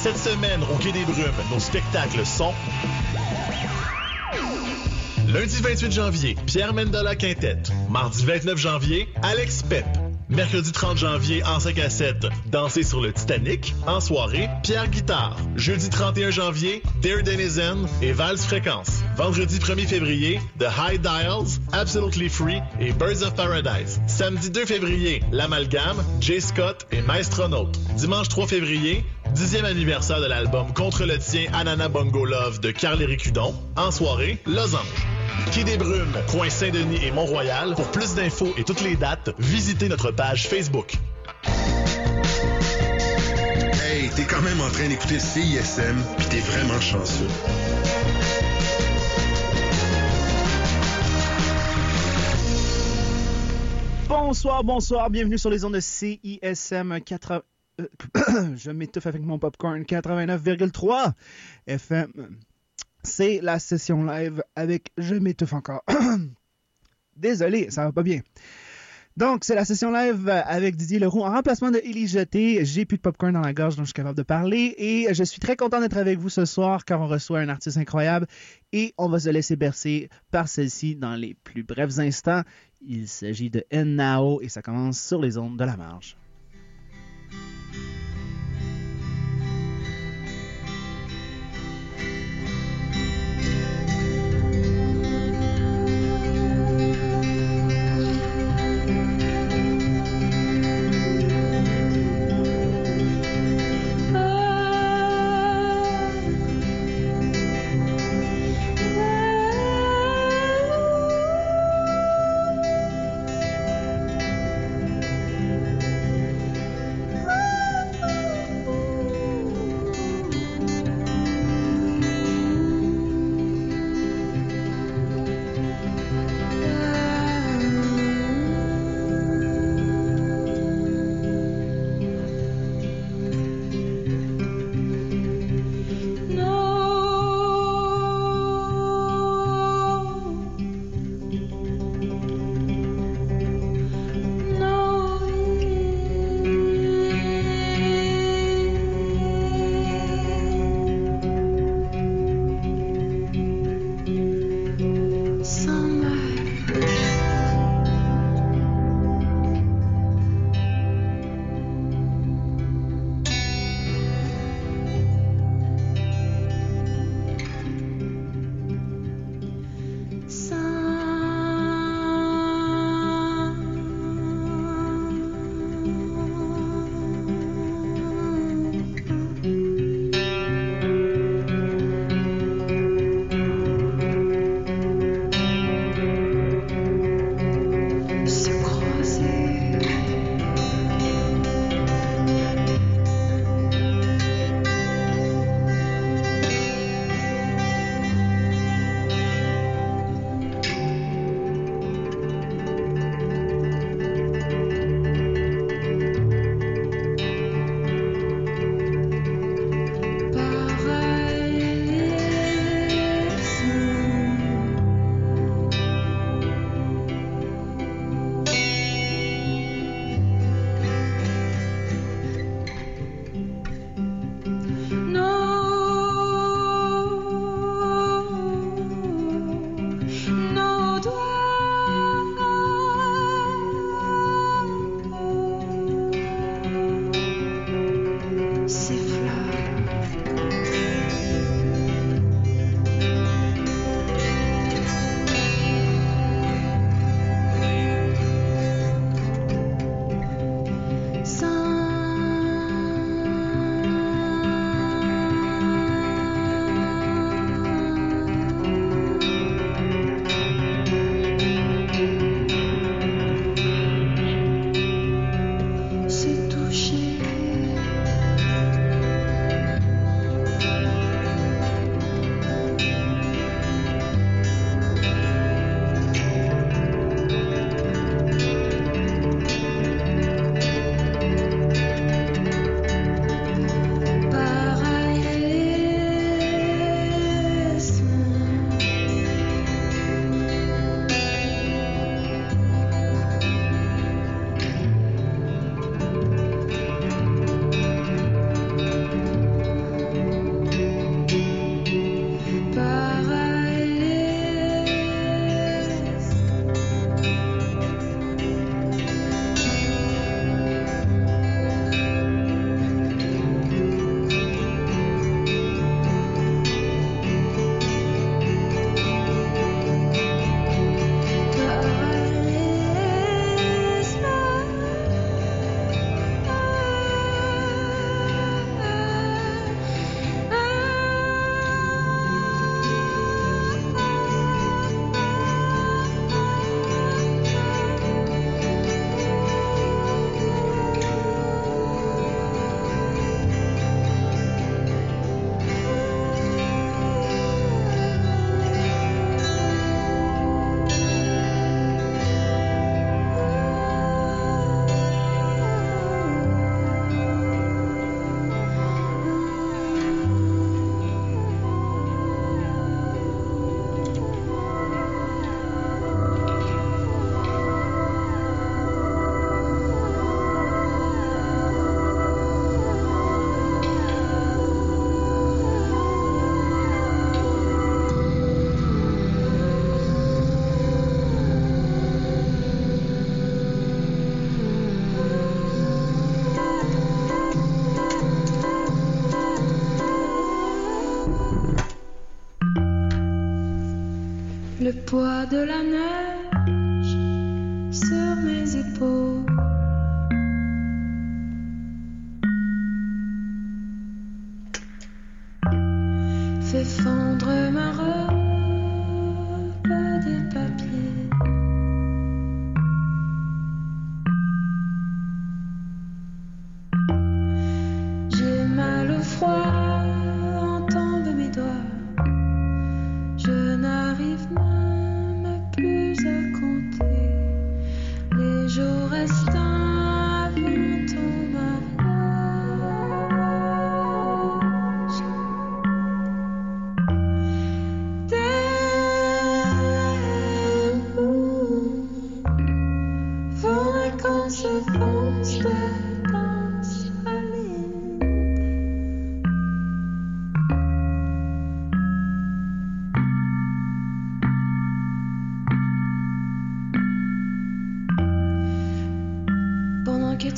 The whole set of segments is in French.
Cette semaine, au Quai des Brumes, nos spectacles sont... Lundi 28 janvier, Pierre Mendola Quintette. Mardi 29 janvier, Alex Pep. Mercredi 30 janvier, en 5 à 7, Danser sur le Titanic. En soirée, Pierre Guitare. Jeudi 31 janvier, Dare Denizen et Vals Fréquence. Vendredi 1er février, The High Dials, Absolutely Free et Birds of Paradise. Samedi 2 février, L'Amalgame, Jay Scott et Maestronaut. Dimanche 3 février, Dixième anniversaire de l'album Contre le tien Anana Bongo Love de Carl Cudon. En soirée, Losange. Quai des Brumes, coin Saint-Denis et Mont-Royal. Pour plus d'infos et toutes les dates, visitez notre page Facebook. Hey, t'es quand même en train d'écouter CISM, puis t'es vraiment chanceux. Bonsoir, bonsoir, bienvenue sur les ondes de CISM 80... Euh, je m'étouffe avec mon popcorn 89,3 FM. C'est la session live avec Je m'étouffe encore. Désolé, ça va pas bien. Donc, c'est la session live avec Didier Leroux en remplacement de Élie Jeté. J'ai plus de popcorn dans la gorge, donc je suis capable de parler. Et je suis très content d'être avec vous ce soir car on reçoit un artiste incroyable et on va se laisser bercer par celle-ci dans les plus brefs instants. Il s'agit de N-Nao et ça commence sur les ondes de la marge. Poids de la neige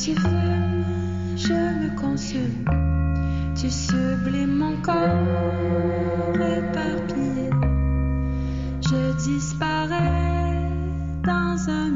tu fumes, je me consume. Tu sublimes mon corps éparpillé. Je disparais dans un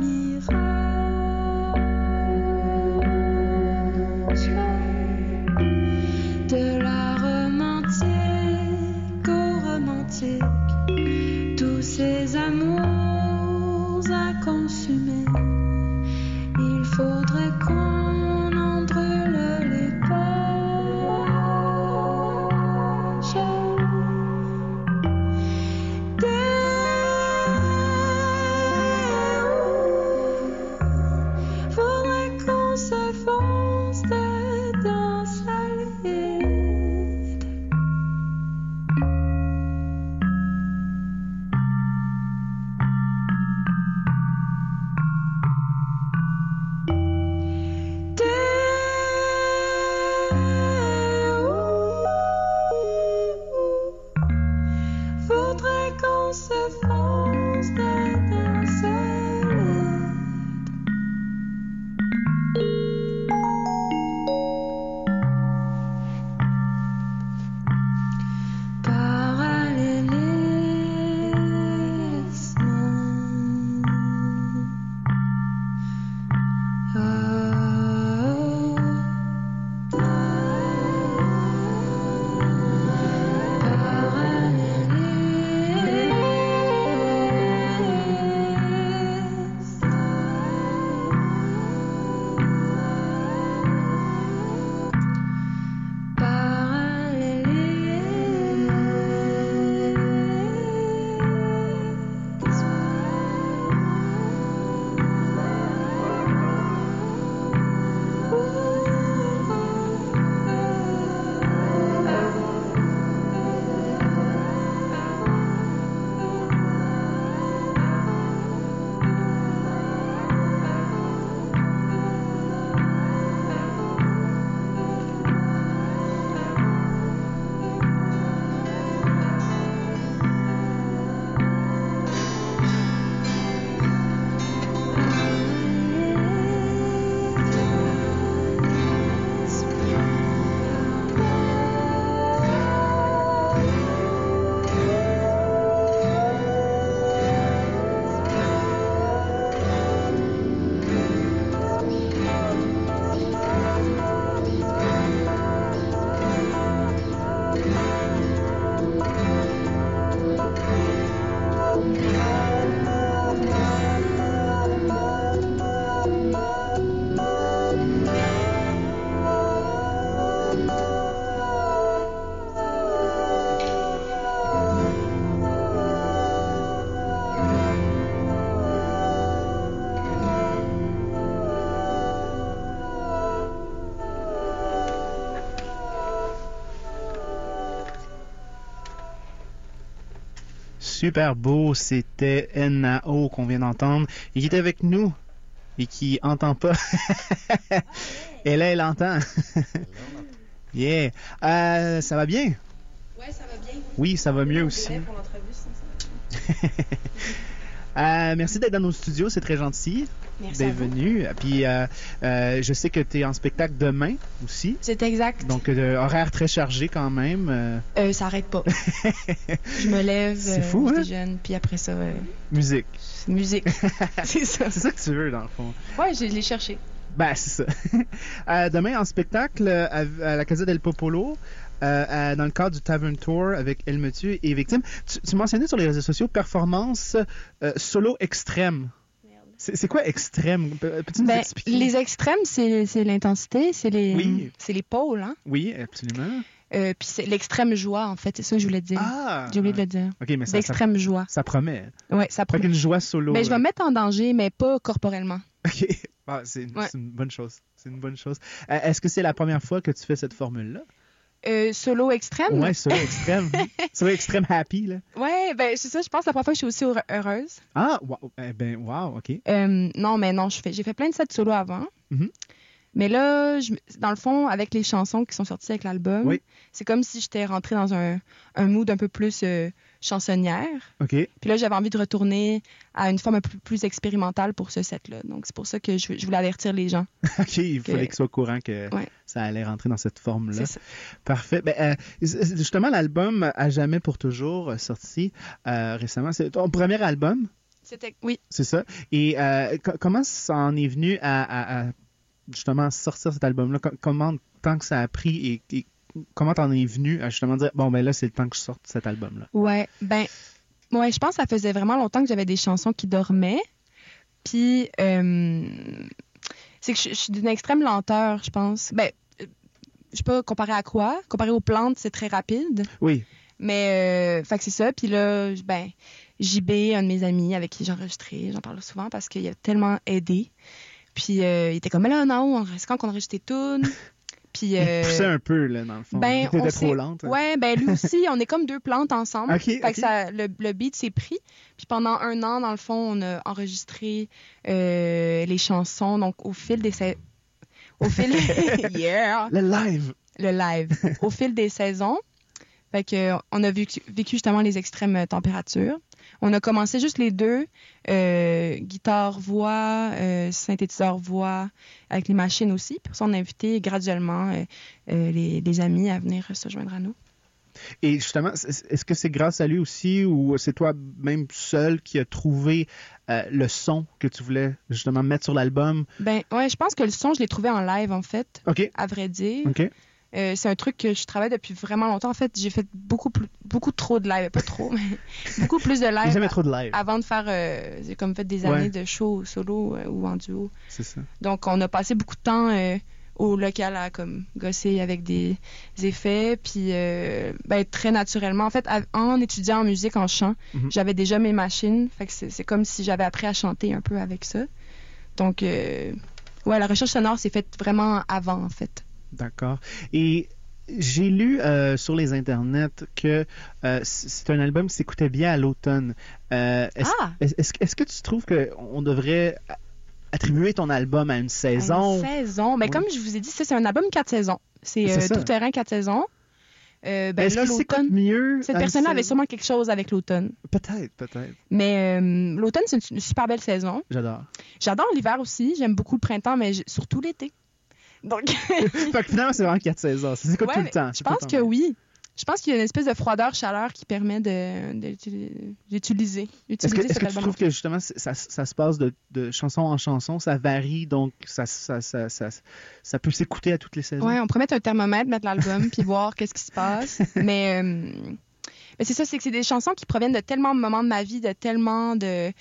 Super beau, c'était Nao qu'on vient d'entendre et qui est avec nous et qui entend pas. et là, elle entend. yeah. Euh, ça va bien? Ouais, ça va bien. Oui, ça va mieux aussi. Ouais, Pour l'entrevue, sinon ça va bien. Euh, merci d'être dans nos studios, c'est très gentil. Merci vous. venu. Puis euh, euh, je sais que tu es en spectacle demain aussi. C'est exact. Donc, euh, horaire très chargé quand même. ça arrête pas. je me lève, C'est fou, je hein? déjeune, puis après ça, musique. musique. c'est ça. C'est ça que tu veux, dans le fond. Ouais, je l'ai cherché. Ben, c'est ça. Demain, en spectacle à, à la Casa del Popolo, euh, dans le cadre du Tavern Tour avec Elle me tue et Victime. Tu, tu mentionnais sur les réseaux sociaux performance euh, solo extrême. C'est quoi extrême? Pe- Peux-tu nous Ben, expliquer? les extrêmes, c'est l'intensité, c'est les, Oui. pôles, hein. Oui, absolument. Euh, puis c'est l'extrême joie, en fait. C'est ça que je voulais dire. Ah! J'ai oublié de le dire. Mais ça, L'extrême joie. ça promet. Ouais, ça Fait promet. qu'une joie solo. Mais je vais là. me mettre en danger, mais pas corporellement. OK. Ah, c'est une, Ouais. c'est une bonne chose. C'est une bonne chose. Euh, Est-ce que c'est la première fois que tu fais cette formule-là? Euh, solo extrême? Ouais, solo extrême. solo extrême happy, là. Ouais, ben c'est ça. Je pense que la première fois que je suis aussi heure- heureuse. Ah, wow. Eh ben, wow, OK. Euh, non, mais non, je fais, j'ai fait plein de sets solo avant. Mhm. Mais là, je, dans le fond, avec les chansons qui sont sorties avec l'album, Oui. c'est comme si j'étais rentrée dans un, un mood un peu plus euh, chansonnière. OK. Puis là, j'avais envie de retourner à une forme un peu plus expérimentale pour ce set-là. Donc, c'est pour ça que je, je voulais avertir les gens. OK, il Que- fallait qu'il soit au courant que Ouais. ça allait rentrer dans cette forme-là. C'est ça. Parfait. Ben, euh, justement, l'album À jamais pour toujours, euh, sorti euh, récemment, c'est ton premier album, C'était, oui. c'est ça. Et euh, co- comment ça en est venu à, à- à, justement sortir cet album-là? Co- comment temps que ça a pris et, et comment t'en es venu à justement dire, bon, ben là, c'est le temps que je sorte cet album-là? Ouais, ben, ouais, je pense que ça faisait vraiment longtemps que j'avais des chansons qui dormaient. Puis, euh, c'est que je, je suis d'une extrême lenteur, je pense. Ben, euh, je sais pas comparé à quoi? Comparé aux plantes, c'est très rapide. Oui. Mais, euh, fait que c'est ça. Puis là, ben, JB, un de mes amis avec qui j'ai enregistré, j'en parle souvent parce qu'il a tellement aidé. Puis, euh, il était comme, mais là, non, on- c'est quand qu'on enregistre tes Puis, Il euh, poussait un peu, là, dans le fond. ben, T'étais on trop lente. hein? Ouais, ben lui aussi, on est comme deux plantes ensemble. Ok, fait que ça, le, le beat s'est pris. Puis pendant un an, dans le fond, on a enregistré euh, les chansons. Donc au fil des sa- au fil yeah, Le live. le live, au fil des saisons. Fait que on a vécu, vécu justement les extrêmes températures. On a commencé juste les deux, euh, guitare voix, euh, synthétiseur voix, avec les machines aussi. Puis on a invité graduellement euh, les, les amis à venir se joindre à nous. Et justement, est-ce que c'est grâce à lui aussi ou c'est toi même seul qui a trouvé euh, le son que tu voulais justement mettre sur l'album? Ben ouais, je pense que le son, je l'ai trouvé en live en fait, à vrai dire. Euh, c'est un truc que je travaille depuis vraiment longtemps. En fait, j'ai fait beaucoup plus, beaucoup trop de live, pas trop, mais beaucoup plus de live jamais trop de live. avant de faire. euh, j'ai comme fait des Ouais. années de show solo euh, ou en duo. C'est ça. Donc, on a passé beaucoup de temps au local à comme gosser avec des effets, puis euh, ben, très naturellement. En fait, à- en étudiant en musique, en chant, Mhm. j'avais déjà mes machines. Fait que c'est c'est comme si j'avais appris à chanter un peu avec ça. Donc, euh, ouais, la recherche sonore s'est faite vraiment avant, en fait. D'accord. Et j'ai lu euh, sur les internets que euh, c'est un album qui s'écoutait bien à l'automne. Euh, est-ce, Ah! est-ce- est-ce- est-ce que tu trouves qu'on devrait attribuer ton album à une saison? Une saison. Ben, Oui. Comme je vous ai dit, ça, c'est un album quatre saisons. C'est tout terrain quatre saisons. Euh, ben, est-ce l'automne. mieux? Cette personne-là avait sûrement quelque chose avec l'automne. Peut-être, peut-être. Mais euh, l'automne, c'est une, super belle saison. J'adore. J'adore l'hiver aussi. J'aime beaucoup le printemps, mais surtout l'été. Donc, fait que finalement, c'est vraiment quatre saisons. Ça s'écoute ouais, tout le temps. je c'est pense que oui. Je pense qu'il y a une espèce de froideur-chaleur qui permet de- de- d'utiliser Est-ce que, tu trouves que justement ça, ça se passe de, de chanson en chanson, ça varie, donc ça, ça, ça, ça, peut s'écouter à toutes les saisons? Ouais, on pourrait mettre un thermomètre, mettre l'album, puis voir qu'est-ce qui se passe. Mais, euh, mais c'est ça, c'est que c'est des chansons qui proviennent de tellement de moments de ma vie, de tellement de.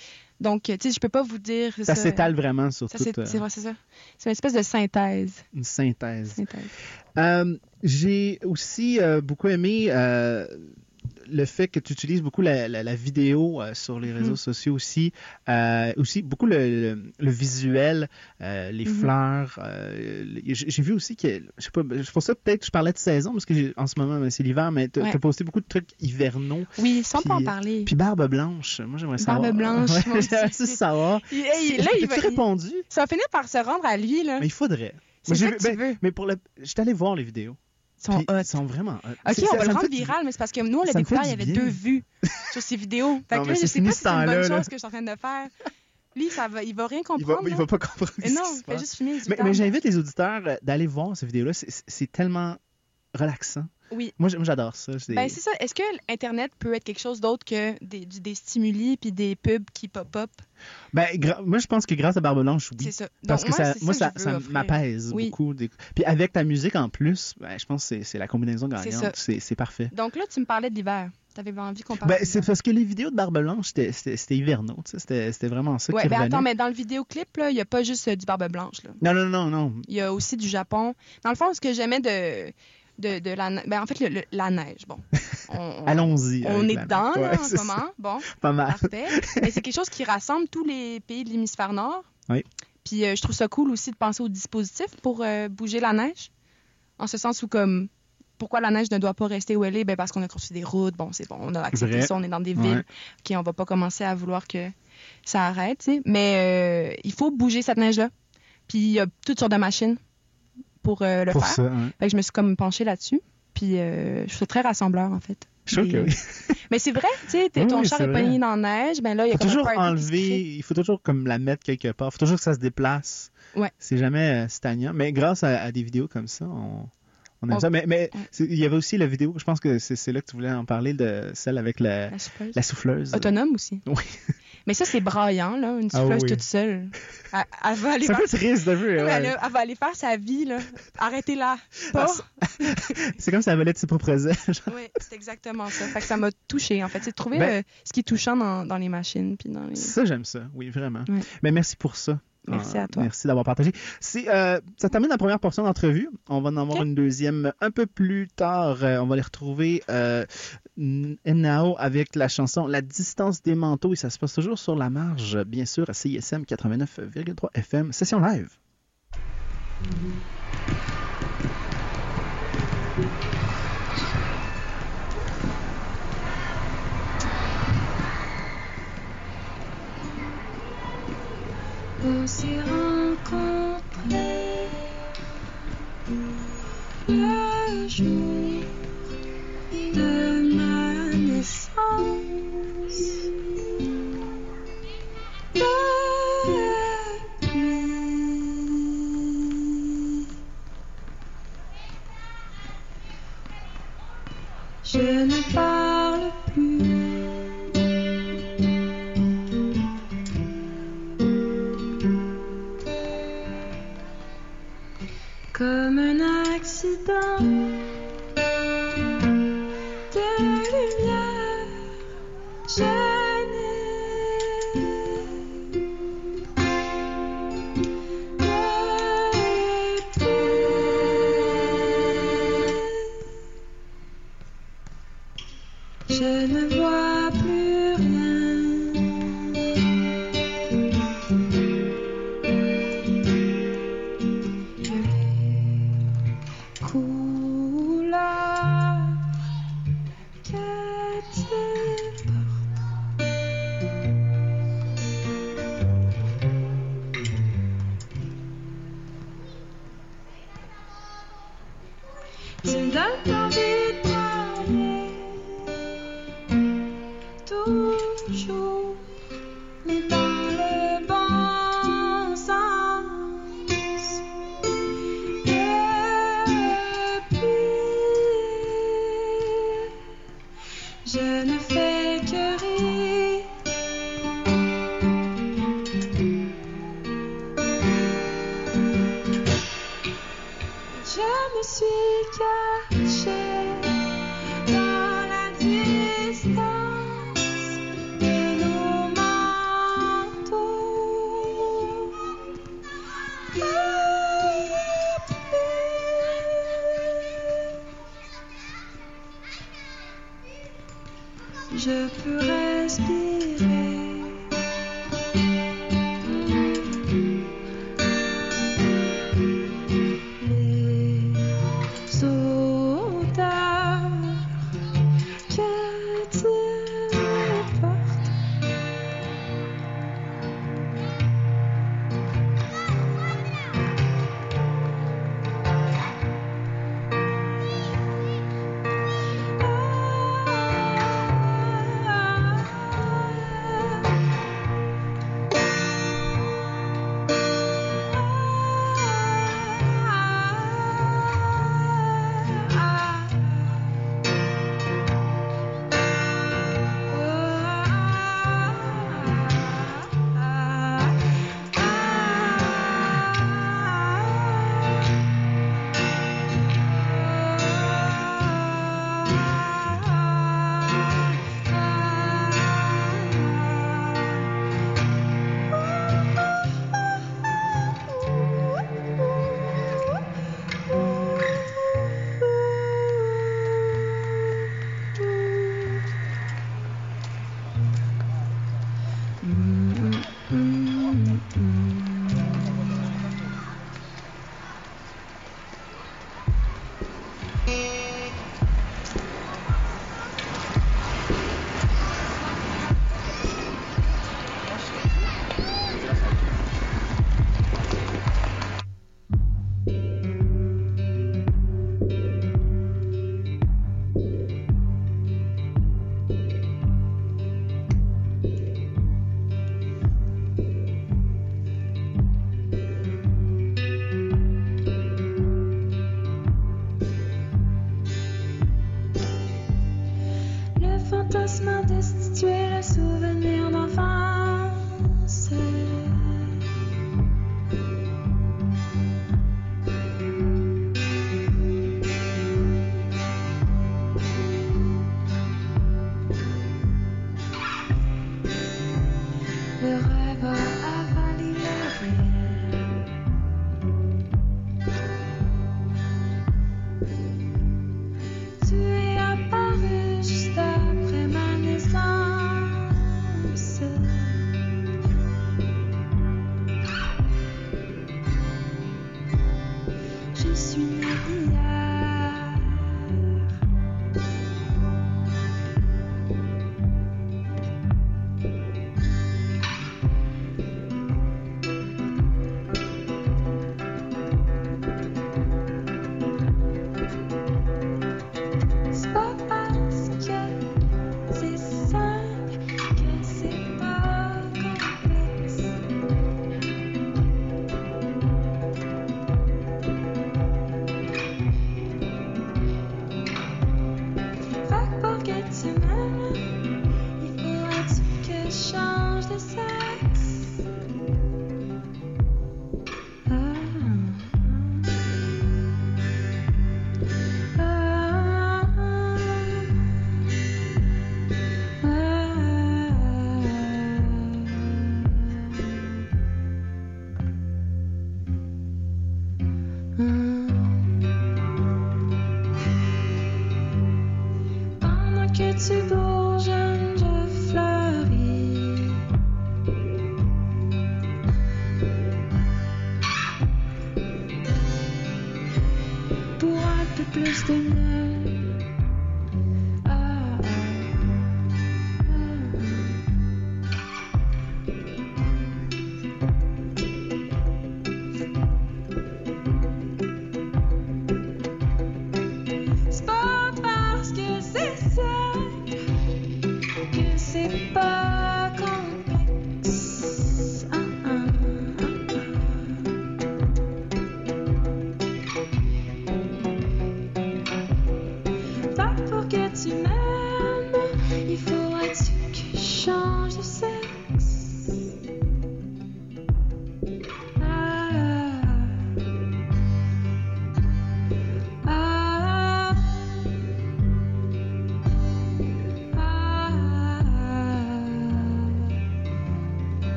Donc, tu sais, je peux pas vous dire. ça s'étale vraiment sur Ça, toute c'est euh, c'est vrai, c'est ça. C'est une espèce de synthèse. une synthèse. synthèse. Euh, J'ai aussi euh, beaucoup aimé euh, le fait que tu utilises beaucoup la, la- la vidéo euh, sur les réseaux Mhm. sociaux aussi. Euh, aussi beaucoup le, le- le visuel, euh, les Mhm. fleurs. J'ai vu aussi que, je sais pas, pour ça peut-être que je parlais de saison, parce que en ce moment ben, c'est l'hiver, mais tu as Ouais. posté beaucoup de trucs hivernaux. Oui, sans pas en parler. Puis Barbe Blanche, moi j'aimerais savoir. Barbe Blanche, Ouais, j'aimerais savoir. Là, il va, répondu? ça va finir par se rendre à lui, là. Mais il faudrait. Tu ben, veux. Mais pour le. J'étais allé voir les vidéos. Ils sont Puis, hot. Ils sont vraiment hot. Ok, on ça- va ça le rendre du- viral, mais c'est parce que nous, on l'a découvert, il y avait bien. deux vues sur ces vidéos. Fait Non, que là, je sais pas si c'est une bonne là. chose que je suis en train de faire. Lui, ça va, il va rien Il va, comprendre. il là. va pas comprendre. Et non, il fait juste fumer du Mais, mais j'invite les auditeurs euh, d'aller voir cette vidéo-là. C'est tellement relaxant. Oui. Moi, moi, j'adore ça. C'est- Ben, c'est ça. Est-ce que Internet peut être quelque chose d'autre que des, stimuli puis des pubs qui pop-up? Ben, moi, je pense que grâce à Barbe Blanche, oui. C'est ça. Parce Donc, que ça, c'est moi, que ça, veux ça m'apaise Oui. beaucoup. des- Puis avec ta musique en plus, ben, je pense que c'est- la combinaison gagnante. C'est parfait. Donc là, tu me parlais de l'hiver. Tu avais envie qu'on parle Ben, c'est parce que les vidéos de Barbe Blanche, c'était- hivernaux. C'était vraiment ça Ouais, qui ben revenait. attends, mais dans le vidéoclip, il n'y a pas juste euh, du barbe blanche. Là. Non, non, non, non. Il y a aussi du Japon. Dans le fond, ce que j'aimais de, de, de la neige, ben, en fait, le- le- la neige, bon. On, on- Allons-y. on avec est dedans, là, Ouais, en moment. Bon. Pas mal. parfait. Mais c'est quelque chose qui rassemble tous les pays de l'hémisphère nord. Oui. Puis euh, je trouve ça cool aussi de penser au dispositif pour euh, bouger la neige. En ce sens où, comme, pourquoi la neige ne doit pas rester où elle est? Ben, parce qu'on a construit des routes. Bon, c'est bon, on a accepté Vrai. ça, on est dans des Ouais. villes. OK, on va pas commencer à vouloir que ça arrête, tu sais. Mais euh, il faut bouger cette neige-là. Puis il y a toutes sortes de machines pour euh, le Pour faire. ça, hein. Fait que je me suis comme penchée là-dessus. Puis euh, je ça très rassembleur, en fait. Je trouve Et, que oui. Mais c'est vrai, tu sais, ton oui, char est vrai. pogné dans la neige, ben là, il y Il a faut comme toujours un enlever, il faut toujours comme la mettre quelque part. Il faut toujours que ça se déplace. Ouais. C'est jamais euh, stagnant. Mais grâce à, à des vidéos comme ça, on, on aime On- ça. Mais, mais il y avait aussi la vidéo, je pense que c'est là que tu voulais en parler, de celle avec la, La souffleuse. la souffleuse. Autonome aussi. Oui. Mais ça, c'est braillant, là, une Ah souffleuse oui. toute seule. Elle, elle va aller C'est un faire... peu triste de vue. Ouais. elle, elle va aller faire sa vie, là. Arrêtez-la. Pas. Ah, C'est comme si elle volait de ses propres ailes. oui, c'est exactement ça. Fait que ça m'a touchée, en fait. C'est de trouver Ben- euh, ce qui est touchant dans, dans les machines. Puis dans les... Ça, j'aime ça. Oui, vraiment. Ouais. Mais merci pour ça. Merci Ah, à toi. Merci d'avoir partagé. Euh, ça termine la première portion d'entrevue. On va en avoir une deuxième un peu plus tard. Euh, on va les retrouver euh, Nao avec la chanson La distance des manteaux et ça se passe toujours sur la marge, bien sûr, à CISM 89,3 FM, session live. On s'est rencontrés le jour Je peux respirer.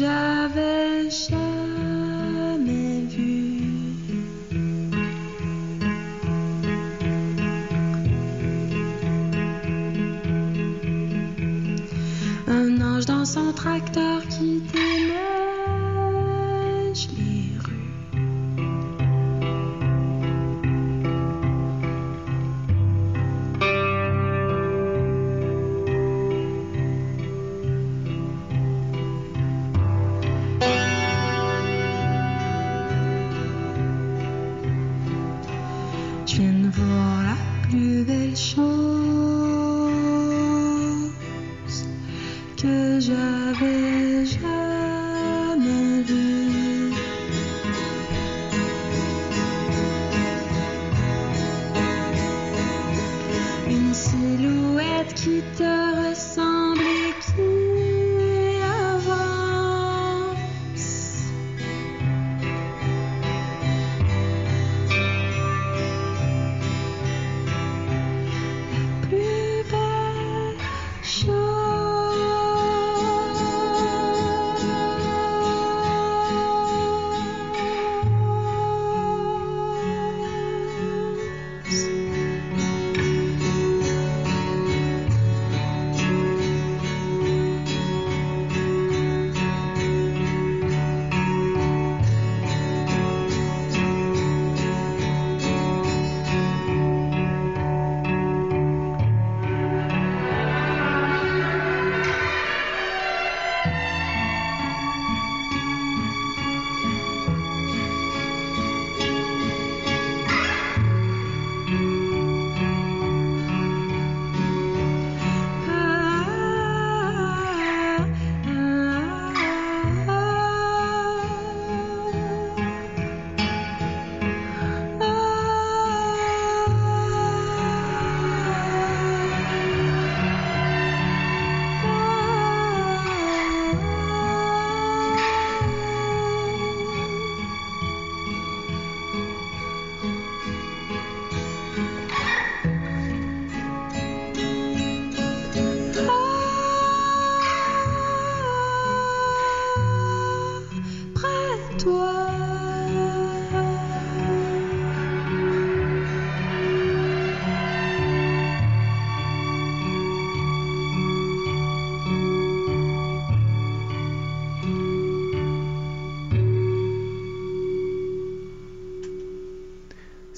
j'avais.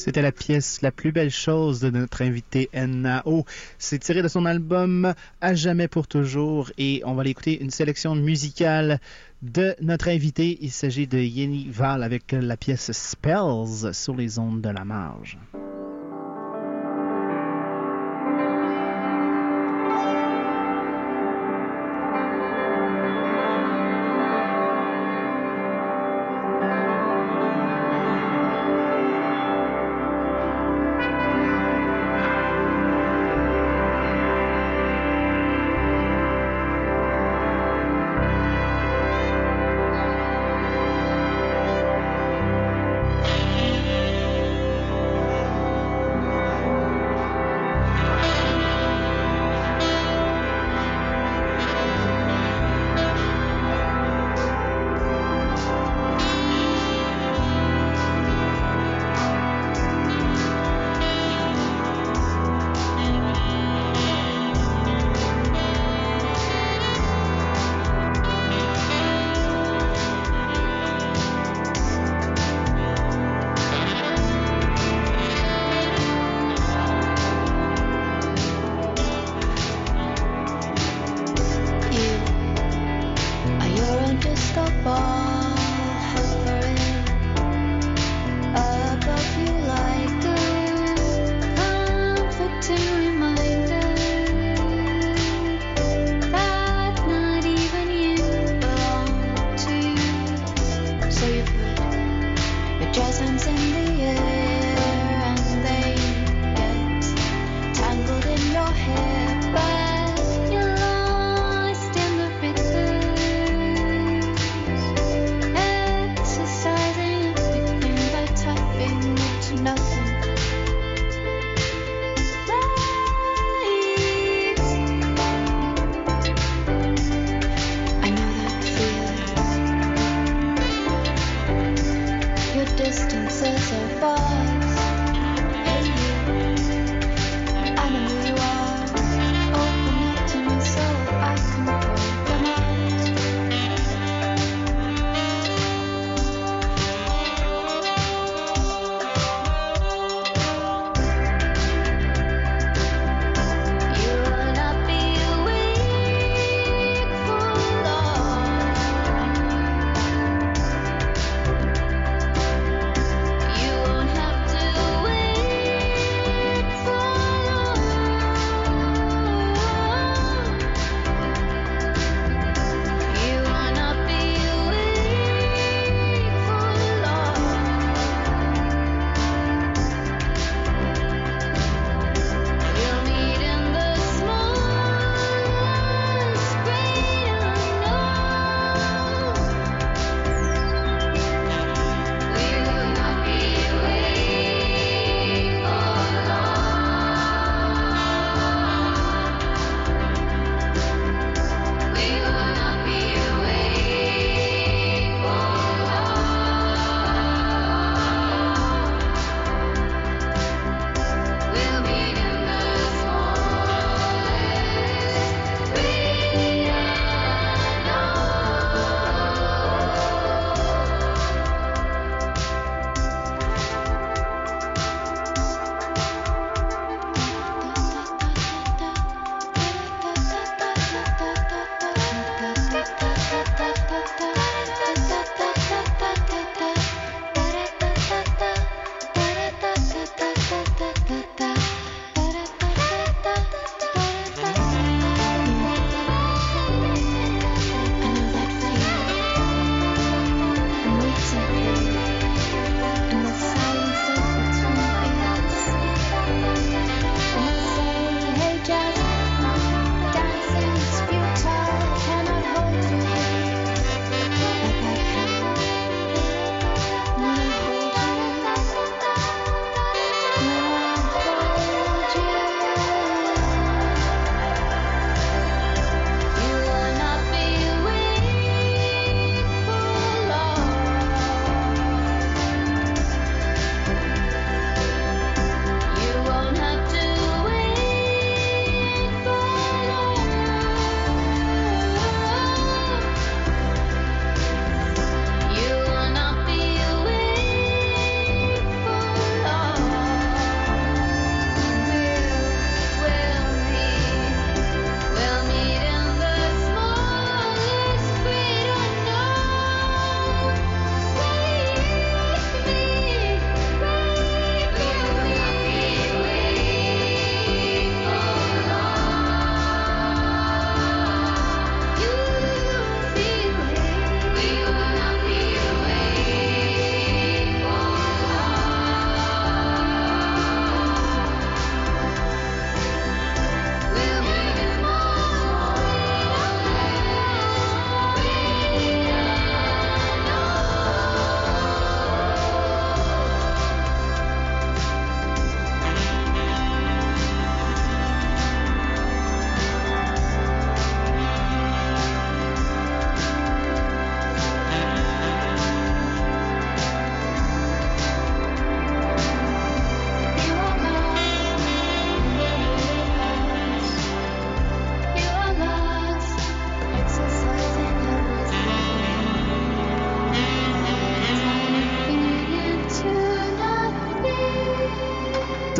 C'était la pièce La plus belle chose de notre invité Nao. C'est tiré de son album À jamais pour toujours et on va aller écouter une sélection musicale de notre invité. Il s'agit de Yenny Val avec la pièce Spells sur les ondes de la marge.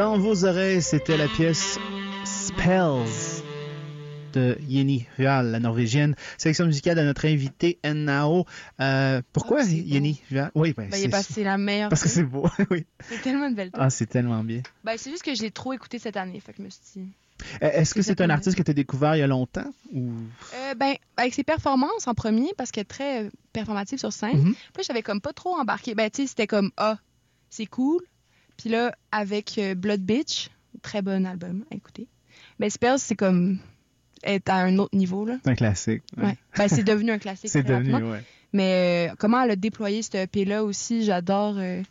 Dans vos oreilles, c'était la pièce Spells de Yeni Rual, la norvégienne. Sélection musicale de notre invité Nao. Euh, pourquoi c'est Yeni Rual? Oui, ben, Ben, c'est- la meilleure. parce que c'est beau. oui. C'est tellement une belle tune. Ah, c'est tellement bien. Ben, c'est juste que j'ai trop écouté cette année. Fait que je me suis dit. Euh, Est-ce que C'est un artiste que tu as découvert il y a longtemps? Ou... Euh, ben, avec ses performances en premier, parce qu'elle est très performative sur scène. Mhm. Puis j'avais comme pas trop embarqué. Ben, tu sais, c'était comme, ah, c'est cool. Puis là, avec euh, Blood Bitch, très bon album à écouter. Mais Spells, c'est comme être à un autre niveau, là. C'est un classique. Ouais. Ben, c'est devenu un classique. C'est devenu, ouais. Mais euh, comment elle a déployé cette EP-là aussi, j'adore. euh,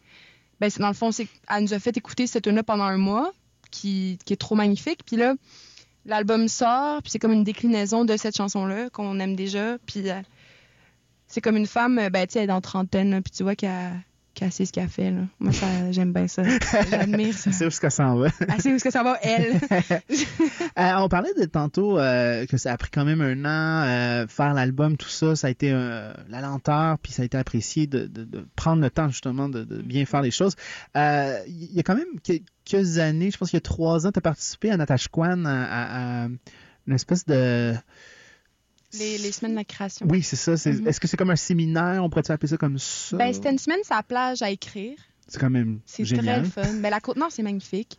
Ben, dans le fond, c'est elle nous a fait écouter cette tune-là pendant un mois, qui, qui est trop magnifique. Puis là, l'album sort, puis c'est comme une déclinaison de cette chanson-là qu'on aime déjà. Puis euh, c'est comme une femme, ben, tu sais, elle est dans trentaine, puis tu vois qu'elle sait ce qu'elle fait. Là. Moi, ça, j'aime bien ça. J'admire ça. C'est où ce que ça en va. Sait où est-ce que ça va, elle. Euh, on parlait de tantôt euh, que ça a pris quand même un an euh, faire l'album, tout ça, ça a été la lenteur, puis ça a été apprécié de, de- de prendre le temps justement de, de bien faire les choses. Il y a quand même quelques années, je pense qu'il y a trois ans, tu as participé à Natashquan à, à- à une espèce de... les, les semaines de la création. Oui, c'est ça. Mhm. Est-ce que c'est comme un séminaire? On pourrait appeler ça comme ça? Ben, c'était une semaine sur la plage à écrire. C'est quand même C'est très fun. Ben, la Côte-Nord, c'est magnifique.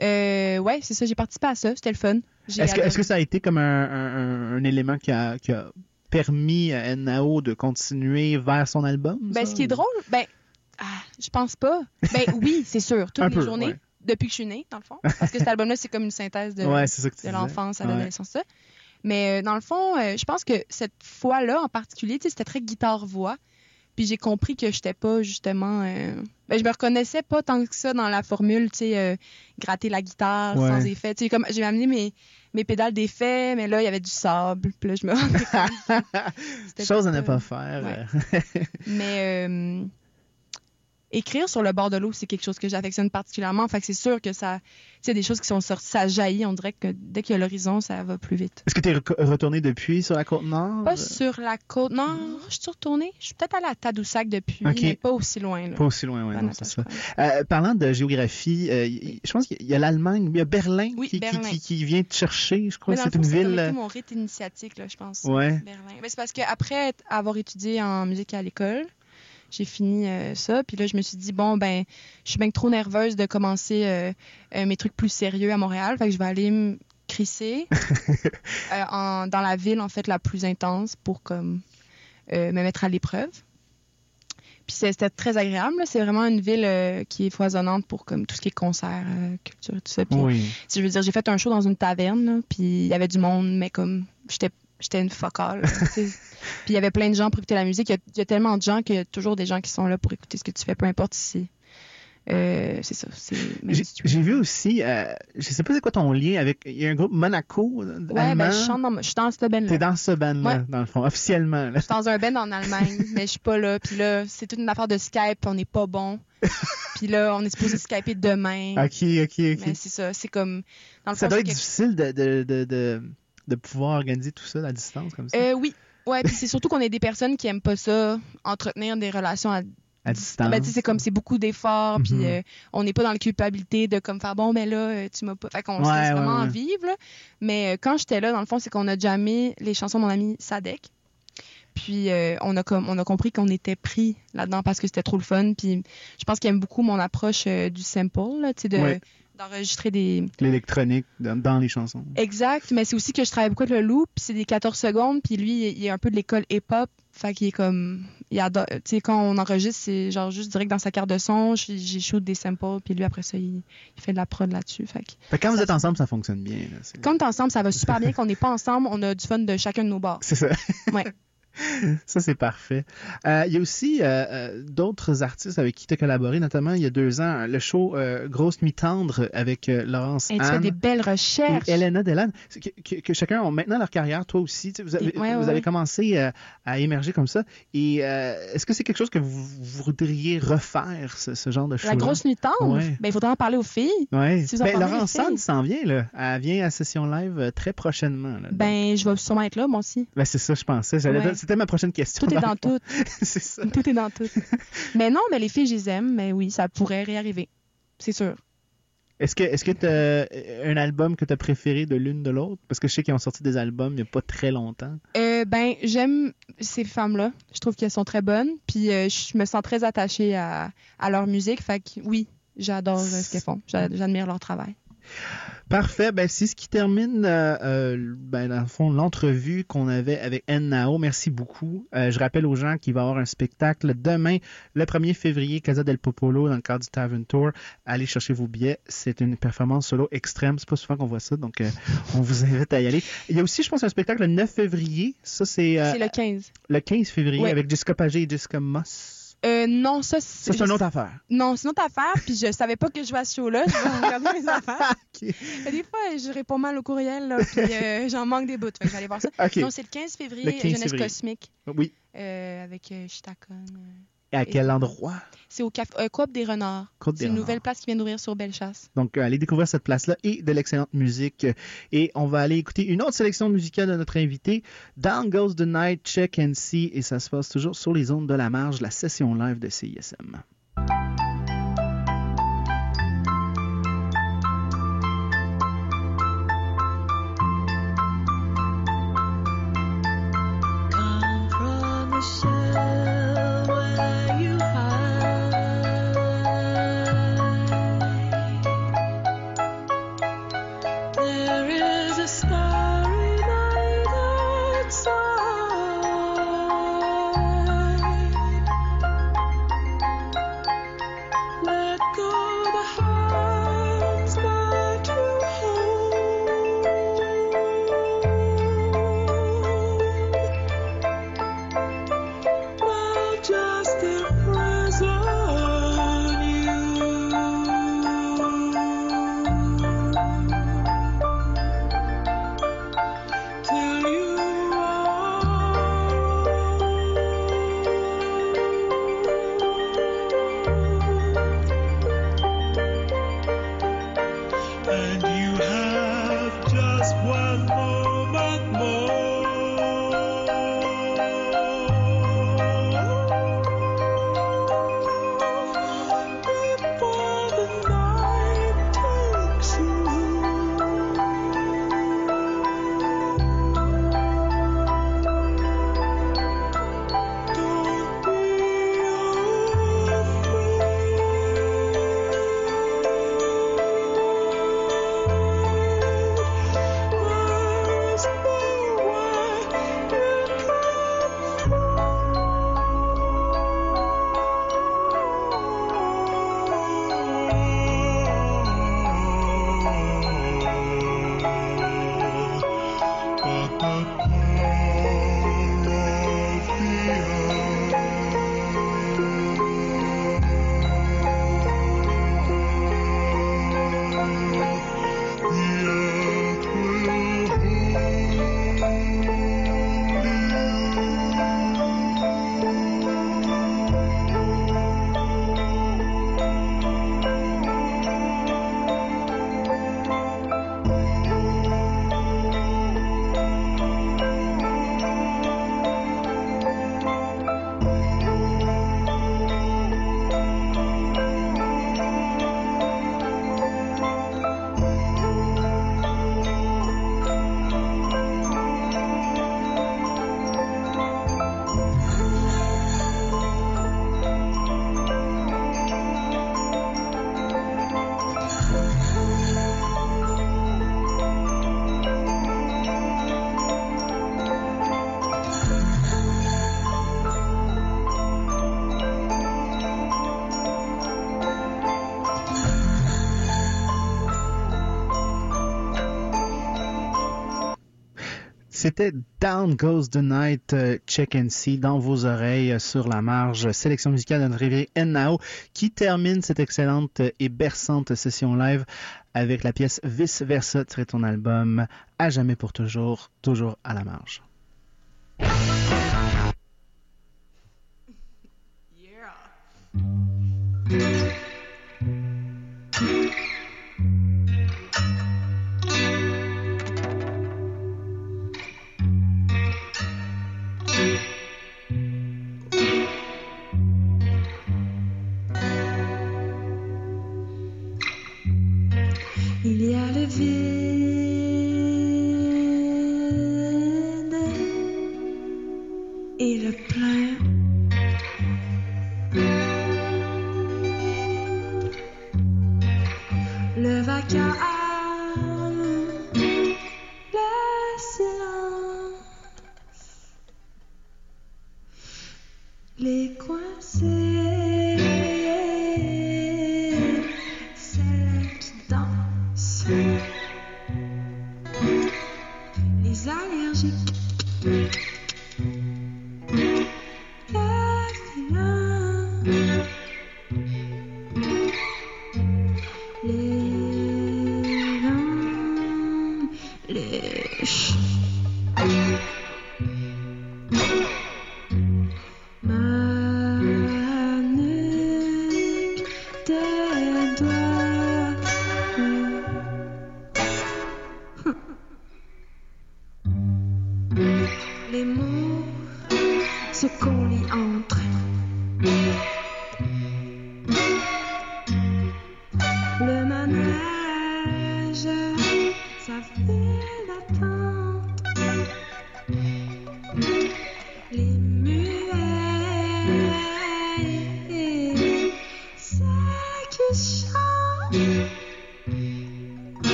Euh, ouais, c'est ça, j'ai participé à ça. C'était le fun. Est-ce que, ça a été comme un, un- un- un élément qui a, qui a permis à NAO de continuer vers son album? Ben, ça, ce qui est drôle, ben, ah, je pense pas. Ben, oui, c'est sûr. Toutes les peu, journées, ouais. depuis que je suis née, dans le fond. Parce que cet album-là, c'est comme une synthèse de, Ouais, de l'enfance à Ouais. l'adolescence, ça. Mais euh, dans le fond, euh, je pense que cette fois-là, en particulier, c'était très guitare-voix. Puis j'ai compris que j'étais pas justement. euh, Ben, je me reconnaissais pas tant que ça dans la formule, tu sais, euh, gratter la guitare Ouais. sans effet. Tu sais, comme j'ai amené mes, mes pédales d'effet, mais là, il y avait du sable. Puis là, je me rendais Chose à ne pas faire. ouais. Mais euh, écrire sur le bord de l'eau, c'est quelque chose que j'affectionne particulièrement. Fait que c'est sûr que ça, sais, des choses qui sont sorties, ça jaillit. On dirait que dès qu'il y a l'horizon, ça va plus vite. Est-ce que tu es retourné depuis sur la côte nord? Pas sur la côte. Non, je suis retournée. Je suis peut-être allée à Tadoussac depuis, mais pas aussi loin. Là. Pas aussi loin, oui, c'est ça. Euh, parlant de géographie, euh, je pense qu'il y a l'Allemagne, il y a Berlin, Oui, qui, qui- Berlin. Qui, qui vient te chercher. Je crois Mais que c'est une c'est ville. mon rite initiatique, là, je pense. Ouais. Berlin. Ben, c'est parce qu'après avoir étudié en musique à l'école, j'ai fini euh, ça. Puis là, je me suis dit, bon, ben, je suis bien trop nerveuse de commencer euh, euh, mes trucs plus sérieux à Montréal. Fait que je vais aller me crisser en- dans la ville, en fait, la plus intense pour comme me mettre à l'épreuve. Puis c'était très agréable. C'est vraiment une ville qui est foisonnante pour comme tout ce qui est concert, culture, tout ça. Puis Oui. je veux dire, j'ai fait un show dans une taverne, là, puis il y avait du monde, mais comme j'étais j'étais une focale. puis il y avait plein de gens pour écouter la musique. Il y a- il y, a tellement de gens qu'il y a toujours des gens qui sont là pour écouter ce que tu fais, peu importe si. Euh, c'est ça. J'ai vu aussi, euh, je sais pas c'est quoi ton lien avec, il y a un groupe Monaco euh, Ouais, allemand. ben, je chante dans, je suis dans cette band T'es dans ce band-là, Ouais. dans le fond, officiellement. là. Je suis dans un band en Allemagne, mais je suis pas là. Puis là, c'est toute une affaire de Skype, on n'est pas bon. puis là, on est supposé Skyper demain. Ok, ok, ok. Mais c'est ça, c'est comme. Dans le Ça fond, doit être quelque- difficile de, de, de, de, de pouvoir organiser tout ça à distance comme ça? Euh, oui. Ouais, puis c'est surtout qu'on est des personnes qui aiment pas ça, entretenir des relations à à distance. Ben, tu sais, c'est comme c'est beaucoup d'efforts, Mhm. puis euh, on n'est pas dans la culpabilité de comme faire bon, mais là, euh, tu m'as pas. Fait qu'on se Ouais, laisse ouais, vraiment ouais. vivre. là. Mais euh, quand j'étais là, dans le fond, c'est qu'on a jammé les chansons de mon ami Sadek. Puis euh, on, a comme, on a compris qu'on était pris là-dedans parce que c'était trop le fun. Puis je pense qu'il aime beaucoup mon approche du sample, là, tu sais, de. D'enregistrer des. L'électronique dans, dans les chansons. Exact, mais c'est aussi que je travaille beaucoup avec le loop, c'est des 14 secondes, puis lui, il est un peu de l'école hip-hop, fait qu'il est comme, tu sais, quand on enregistre, c'est genre juste direct dans sa carte de son, j'ai shoot des samples, puis lui, après ça, il, il fait de la prod là-dessus, fait que... Fait quand vous êtes ensemble, ça fonctionne bien. là. Quand on est ensemble, ça va super bien, qu'on n'est pas ensemble, on a du fun de chacun de nos bars. C'est ça. Ouais. Ça, c'est parfait. Euh, Il y a aussi euh, euh, d'autres artistes avec qui tu as collaboré, notamment il y a deux ans, le show euh, Grosse Nuit Tendre avec Laurence Et tu fais Anne des belles et recherches. Elena Delan. Que, que- que chacun ont maintenant leur carrière, toi aussi. tu Vous avez, Ouais, vous ouais, avez commencé à émerger comme ça. Et est-ce que c'est quelque chose que vous, vous voudriez refaire, ce, ce genre de show La grosse nuit tendre, Ouais. ben, il faudra en parler aux filles. Si vous en Ben, Laurence. Anne s'en vient, là. Elle vient à Session Live très prochainement. Là. Ben, je vais sûrement être là, moi aussi. Ben, c'est ça, je pensais. J'allais C'était ma prochaine question. Tout est dans fond. tout. c'est ça. Tout est dans tout. mais non, mais les filles, je les aime, mais oui, ça pourrait réarriver. C'est sûr. Est-ce que est-ce que tu as un album que tu as préféré de l'une de l'autre? Parce que je sais qu'ils ont sorti des albums il n'y a pas très longtemps. Euh, ben, j'aime ces femmes-là. Je trouve qu'elles sont très bonnes. Puis euh, je me sens très attachée à, à leur musique. Fait que oui, j'adore euh, ce qu'elles font. J'a- J'admire leur travail. Parfait. Ben, c'est ce qui termine, euh, euh, ben, dans le fond, l'entrevue qu'on avait avec Nao. Merci beaucoup. Euh, je rappelle aux gens qu'il va y avoir un spectacle demain, le 1er février, Casa del Popolo, dans le cadre du Tavern Tour. Allez chercher vos billets. C'est une performance solo extrême. C'est pas souvent qu'on voit ça, donc on vous invite à y aller. Il y a aussi, je pense, un spectacle le 9 février. Ça, c'est C'est le 15. le 15 février avec Jessica Pagé et Jessica Moss. Euh, non, ça, Ça, c'est une autre affaire. Non, c'est une autre affaire. Puis je savais pas que je vais à ce show-là. Je vais regarder mes affaires. Des fois, je réponds mal au courriel. Là, puis euh, j'en manque des bouts. Fait que j'allais voir ça. Ok. Non, c'est le 15 février, Le 15 Jeunesse février. Cosmique, Oui. euh, avec euh, Chitakon. Et à quel endroit? C'est au café, euh, Coop des Renards. C'est une Renards. nouvelle place qui vient d'ouvrir sur Bellechasse. Donc, euh, allez découvrir cette place-là et de l'excellente musique. Et on va aller écouter une autre sélection musicale de notre invité, Down Goes the Night, Check and See. Et ça se passe toujours sur les ondes de la marge, la session live de CISM. C'était Down Goes the Night, euh, Check and See, dans vos oreilles, euh, sur la marge, euh, sélection musicale de notre rivière Nao, qui termine cette excellente et berçante session live avec la pièce Vice Versa, tirée ton album À jamais pour toujours, toujours à la marge.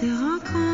se rencontrent.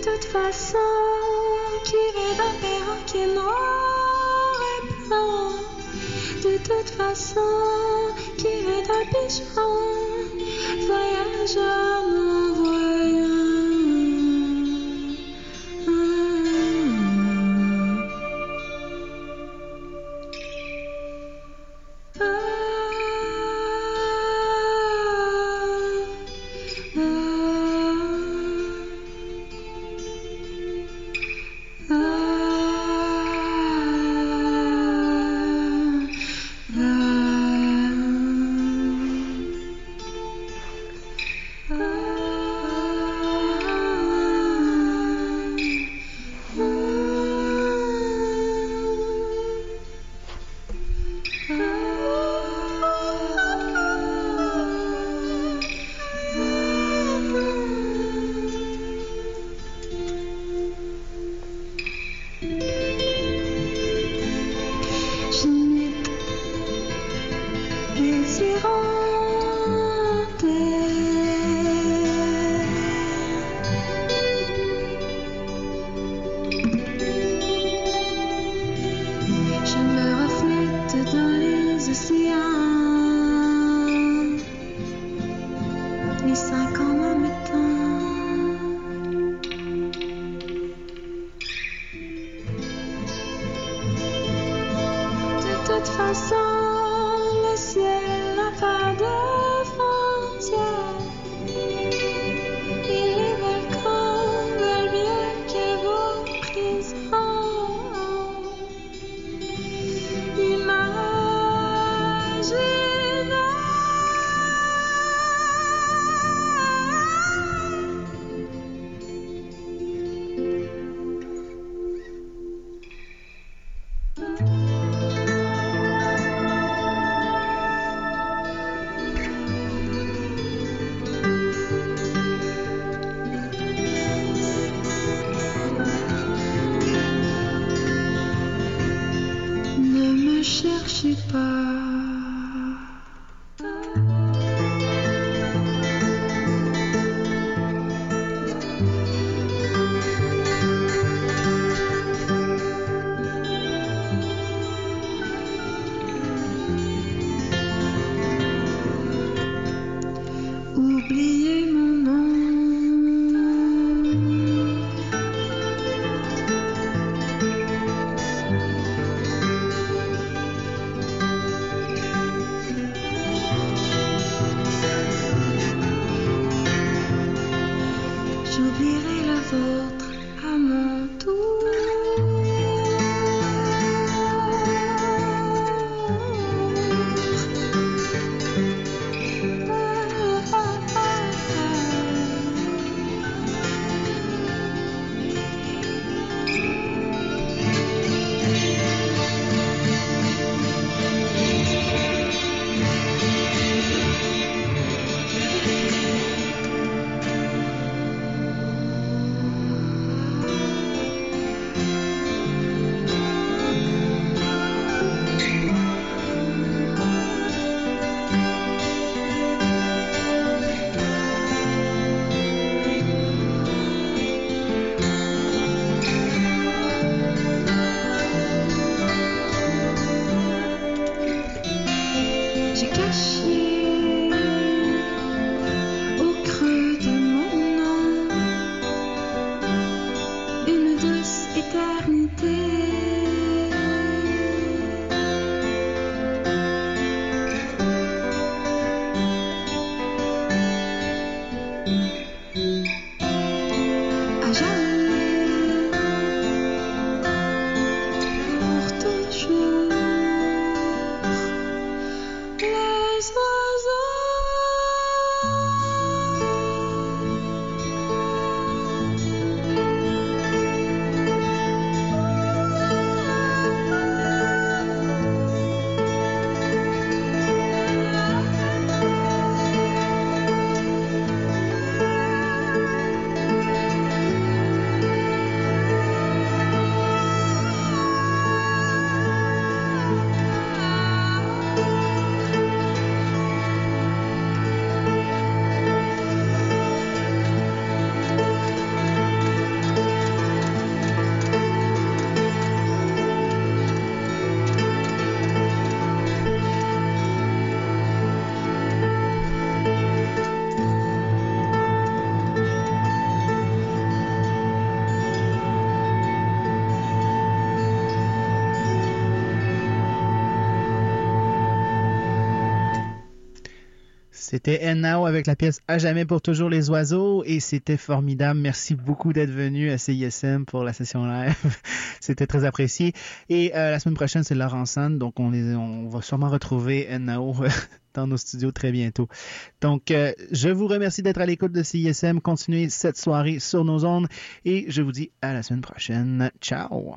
De toute façon, qui veut d'un perroquet noir et blanc. De toute façon, qui veut d'un pigeon, voyage C'était Now avec la pièce À jamais pour toujours les oiseaux et c'était formidable. Merci beaucoup d'être venu à CISM pour la session live. c'était très apprécié. Et euh, la semaine prochaine, c'est Laurent donc on, va sûrement retrouver Now dans nos studios très bientôt. Donc, euh, je vous remercie d'être à l'écoute de CISM. Continuez cette soirée sur nos ondes et je vous dis à la semaine prochaine. Ciao!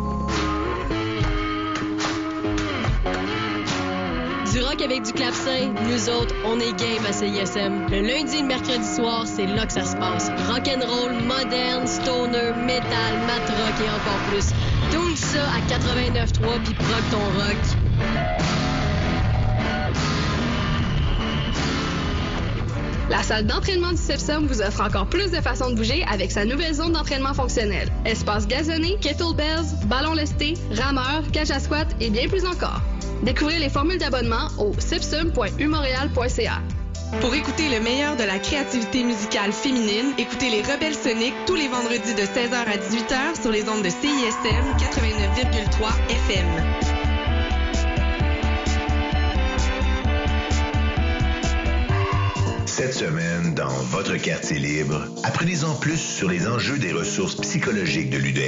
Du rock avec du clavecin, nous autres, on est game à CISM. Le lundi et le mercredi soir, c'est là que ça se passe. Rock'n'roll, moderne, stoner, metal, mat rock et encore plus. Tout ça à 89.3 puis proc ton rock. La salle d'entraînement du CEPSOM vous offre encore plus de façons de bouger avec sa nouvelle zone d'entraînement fonctionnel. Espace gazonné, kettlebells, ballon lesté, rameur, cage à squat et bien plus encore. Découvrez les formules d'abonnement au cipsum.umontréal.ca. Pour écouter le meilleur de la créativité musicale féminine, écoutez les Rebelles Soniques tous les vendredis de 16h à 18h sur les ondes de CISM 89,3 FM. Cette semaine, dans votre quartier libre, apprenez-en plus sur les enjeux des ressources psychologiques de l'UDM.